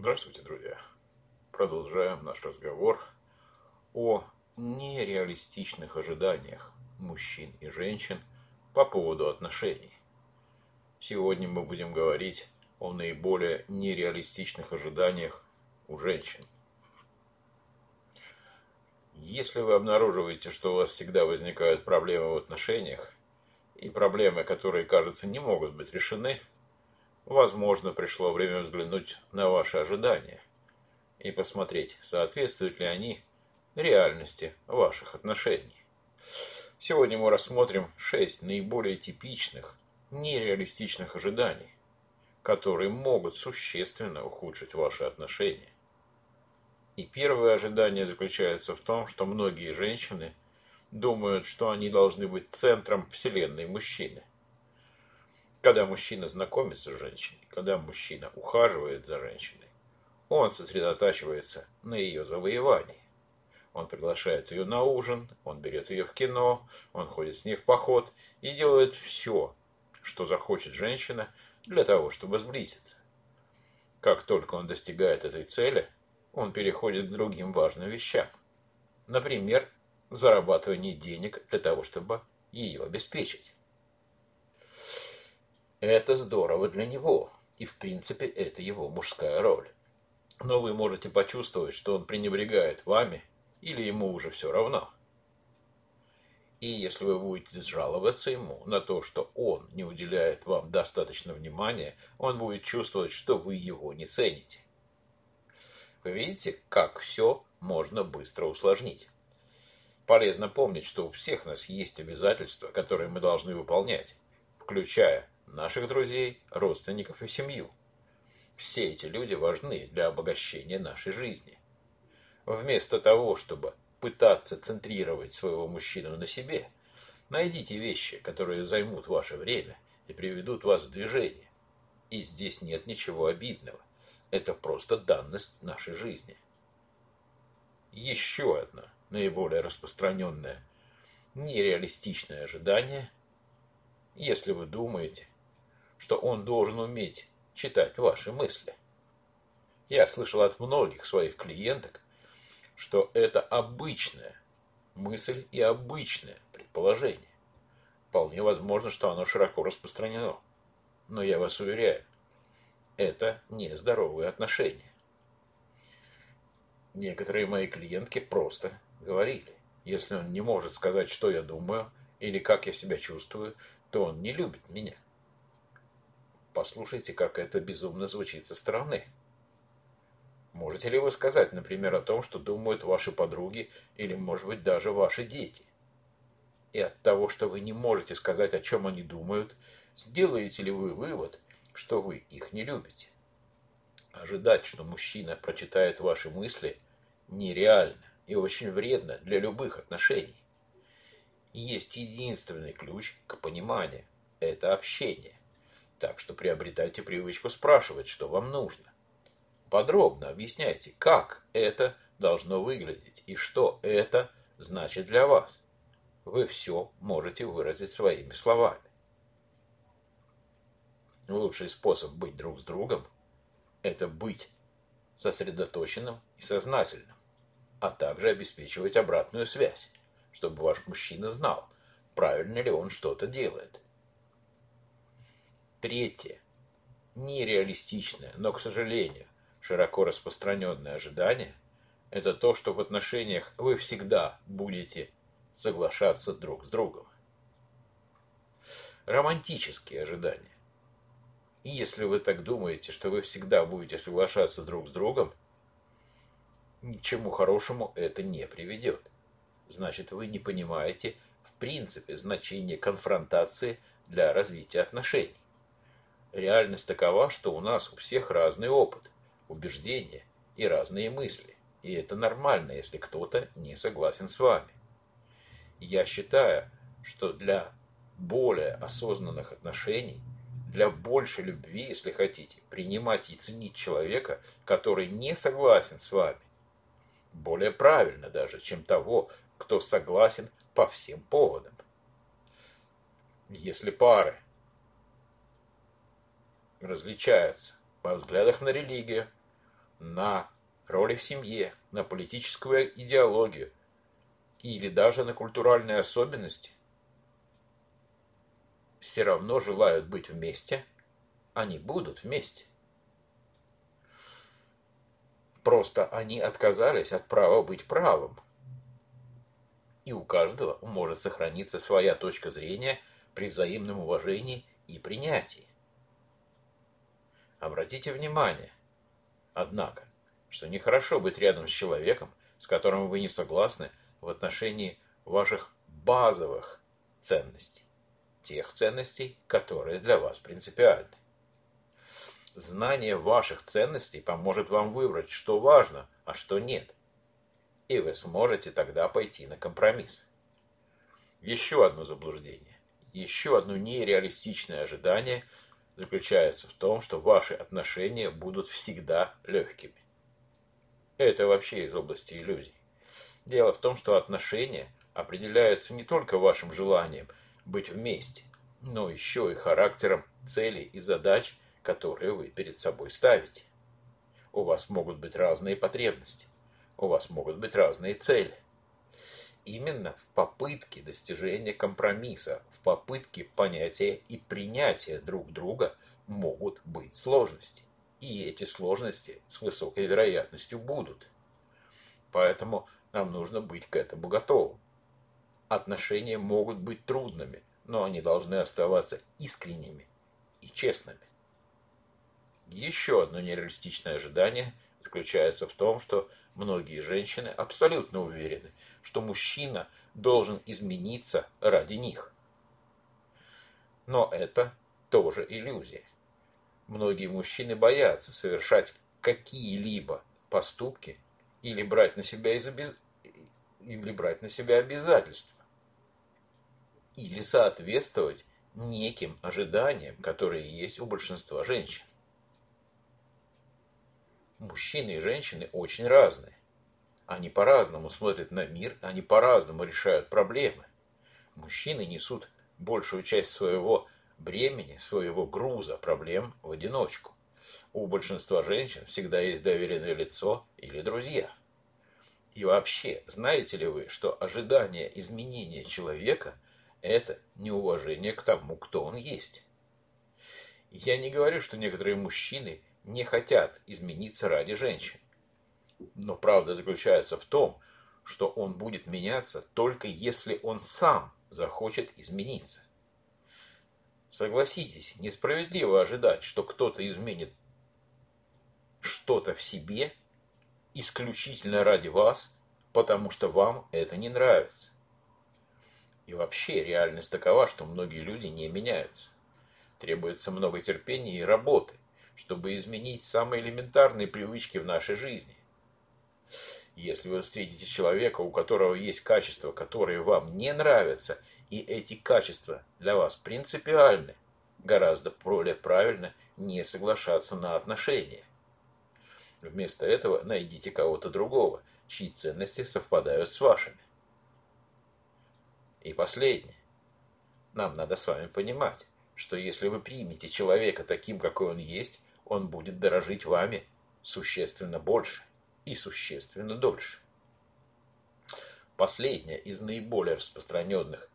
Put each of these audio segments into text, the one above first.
Здравствуйте, друзья. Продолжаем наш разговор о нереалистичных ожиданиях мужчин и женщин по поводу отношений. Сегодня мы будем говорить о наиболее нереалистичных ожиданиях у женщин. Если вы обнаруживаете, что у вас всегда возникают проблемы в отношениях, и проблемы, которые, кажется, не могут быть решены, возможно, пришло время взглянуть на ваши ожидания и посмотреть, соответствуют ли они реальности ваших отношений. Сегодня мы рассмотрим шесть наиболее типичных, нереалистичных ожиданий, которые могут существенно ухудшить ваши отношения. И первое ожидание заключается в том, что многие женщины думают, что они должны быть центром вселенной мужчины. Когда мужчина знакомится с женщиной, когда мужчина ухаживает за женщиной, он сосредотачивается на ее завоевании. Он приглашает ее на ужин, он берет ее в кино, он ходит с ней в поход и делает все, что захочет женщина для того, чтобы сблизиться. Как только он достигает этой цели, он переходит к другим важным вещам. Например, зарабатывание денег для того, чтобы ее обеспечить. Это здорово для него, и в принципе это его мужская роль. Но вы можете почувствовать, что он пренебрегает вами, или ему уже все равно. И если вы будете жаловаться ему на то, что он не уделяет вам достаточно внимания, он будет чувствовать, что вы его не цените. Вы видите, как все можно быстро усложнить. Полезно помнить, что у всех нас есть обязательства, которые мы должны выполнять, включая наших друзей, родственников и семью. Все эти люди важны для обогащения нашей жизни. Вместо того, чтобы пытаться центрировать своего мужчину на себе, найдите вещи, которые займут ваше время и приведут вас в движение. И здесь нет ничего обидного. Это просто данность нашей жизни. Еще одно наиболее распространенное нереалистичное ожидание, если вы думаете, что он должен уметь читать ваши мысли. Я слышал от многих своих клиенток, что это обычная мысль и обычное предположение. Вполне возможно, что оно широко распространено. Но я вас уверяю, это нездоровые отношения. Некоторые мои клиентки просто говорили, если он не может сказать, что я думаю или как я себя чувствую, то он не любит меня. Послушайте, как это безумно звучит со стороны. Можете ли вы сказать, например, о том, что думают ваши подруги или, может быть, даже ваши дети? И от того, что вы не можете сказать, о чем они думают, сделаете ли вы вывод, что вы их не любите? Ожидать, что мужчина прочитает ваши мысли, нереально и очень вредно для любых отношений. Есть единственный ключ к пониманию – это общение. Так что приобретайте привычку спрашивать, что вам нужно. Подробно объясняйте, как это должно выглядеть и что это значит для вас. Вы все можете выразить своими словами. Лучший способ быть друг с другом – это быть сосредоточенным и сознательным, а также обеспечивать обратную связь, чтобы ваш мужчина знал, правильно ли он что-то делает. Третье. Нереалистичное, но, к сожалению, широко распространенное ожидание – это то, что в отношениях вы всегда будете соглашаться друг с другом. Романтические ожидания. И если вы так думаете, что вы всегда будете соглашаться друг с другом, ничему хорошему это не приведет. Значит, вы не понимаете в принципе значение конфронтации для развития отношений. Реальность такова, что у нас у всех разный опыт, убеждения и разные мысли. И это нормально, если кто-то не согласен с вами. Я считаю, что для более осознанных отношений, для большей любви, если хотите, принимать и ценить человека, который не согласен с вами, более правильно даже, чем того, кто согласен по всем поводам. Если пары различаются по взглядах на религию, на роли в семье, на политическую идеологию или даже на культуральные особенности, все равно желают быть вместе, они будут вместе. Просто они отказались от права быть правым. И у каждого может сохраниться своя точка зрения при взаимном уважении и принятии. Обратите внимание, однако, что нехорошо быть рядом с человеком, с которым вы не согласны в отношении ваших базовых ценностей, тех ценностей, которые для вас принципиальны. Знание ваших ценностей поможет вам выбрать, что важно, а что нет. И вы сможете тогда пойти на компромисс. Еще одно заблуждение, еще одно нереалистичное ожидание заключается в том, что ваши отношения будут всегда легкими. Это вообще из области иллюзий. Дело в том, что отношения определяются не только вашим желанием быть вместе, но еще и характером целей и задач, которые вы перед собой ставите. У вас могут быть разные потребности, у вас могут быть разные цели. Именно в попытке достижения компромисса, в попытке понятия и принятия друг друга могут быть сложности. И эти сложности с высокой вероятностью будут. Поэтому нам нужно быть к этому готовым. Отношения могут быть трудными, но они должны оставаться искренними и честными. Еще одно нереалистичное ожидание заключается в том, что многие женщины абсолютно уверены, что мужчина должен измениться ради них. Но это тоже иллюзия. Многие мужчины боятся совершать какие-либо поступки или брать на себя из обез... или брать на себя обязательства, или соответствовать неким ожиданиям, которые есть у большинства женщин. Мужчины и женщины очень разные. Они по-разному смотрят на мир, они по-разному решают проблемы. Мужчины несут большую часть своего бремени, своего груза проблем в одиночку. У большинства женщин всегда есть доверенное лицо или друзья. И вообще, знаете ли вы, что ожидание изменения человека – это неуважение к тому, кто он есть? Я не говорю, что некоторые мужчины не хотят измениться ради женщин. Но правда заключается в том, что он будет меняться только если он сам захочет измениться. Согласитесь, несправедливо ожидать, что кто-то изменит что-то в себе исключительно ради вас, потому что вам это не нравится. И вообще реальность такова, что многие люди не меняются. Требуется много терпения и работы – чтобы изменить самые элементарные привычки в нашей жизни. Если вы встретите человека, у которого есть качества, которые вам не нравятся, и эти качества для вас принципиальны, гораздо более правильно не соглашаться на отношения. Вместо этого найдите кого-то другого, чьи ценности совпадают с вашими. И последнее. Нам надо с вами понимать, что если вы примете человека таким, какой он есть, он будет дорожить вами существенно больше и существенно дольше. Последнее из наиболее распространенных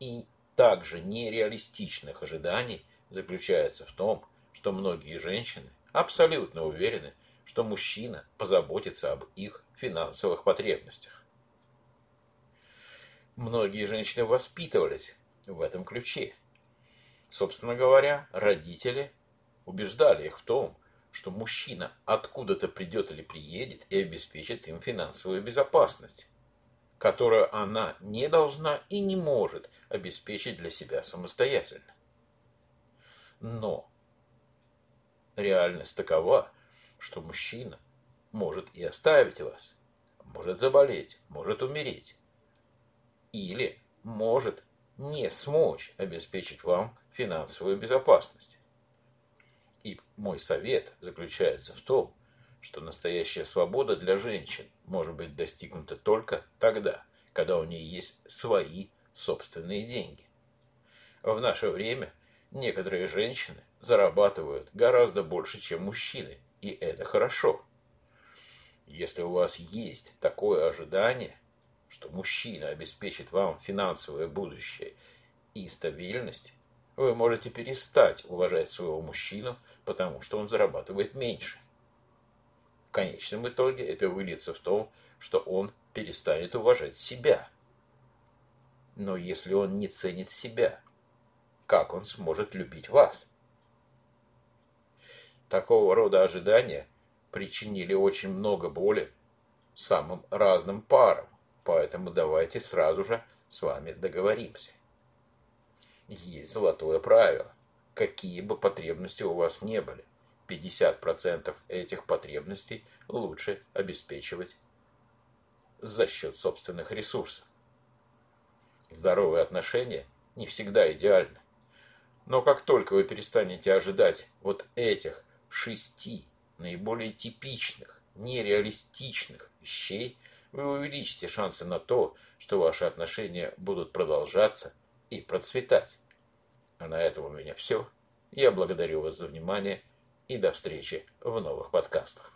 и также нереалистичных ожиданий заключается в том, что многие женщины абсолютно уверены, что мужчина позаботится об их финансовых потребностях. Многие женщины воспитывались в этом ключе. Собственно говоря, родители убеждали их в том, что мужчина откуда-то придет или приедет и обеспечит им финансовую безопасность, которую она не должна и не может обеспечить для себя самостоятельно. Но реальность такова, что мужчина может и оставить вас, может заболеть, может умереть, или может не смочь обеспечить вам финансовую безопасность. И мой совет заключается в том, что настоящая свобода для женщин может быть достигнута только тогда, когда у нее есть свои собственные деньги. В наше время некоторые женщины зарабатывают гораздо больше, чем мужчины, и это хорошо. Если у вас есть такое ожидание, что мужчина обеспечит вам финансовое будущее и стабильность, вы можете перестать уважать своего мужчину, потому что он зарабатывает меньше. В конечном итоге это выльется в том, что он перестанет уважать себя. Но если он не ценит себя, как он сможет любить вас? Такого рода ожидания причинили очень много боли самым разным парам, поэтому давайте сразу же с вами договоримся. Есть золотое правило. Какие бы потребности у вас не были, 50% этих потребностей лучше обеспечивать за счет собственных ресурсов. Здоровые отношения не всегда идеальны. Но как только вы перестанете ожидать вот этих шести наиболее типичных, нереалистичных вещей, вы увеличите шансы на то, что ваши отношения будут продолжаться и процветать. А на этом у меня все. Я благодарю вас за внимание и до встречи в новых подкастах.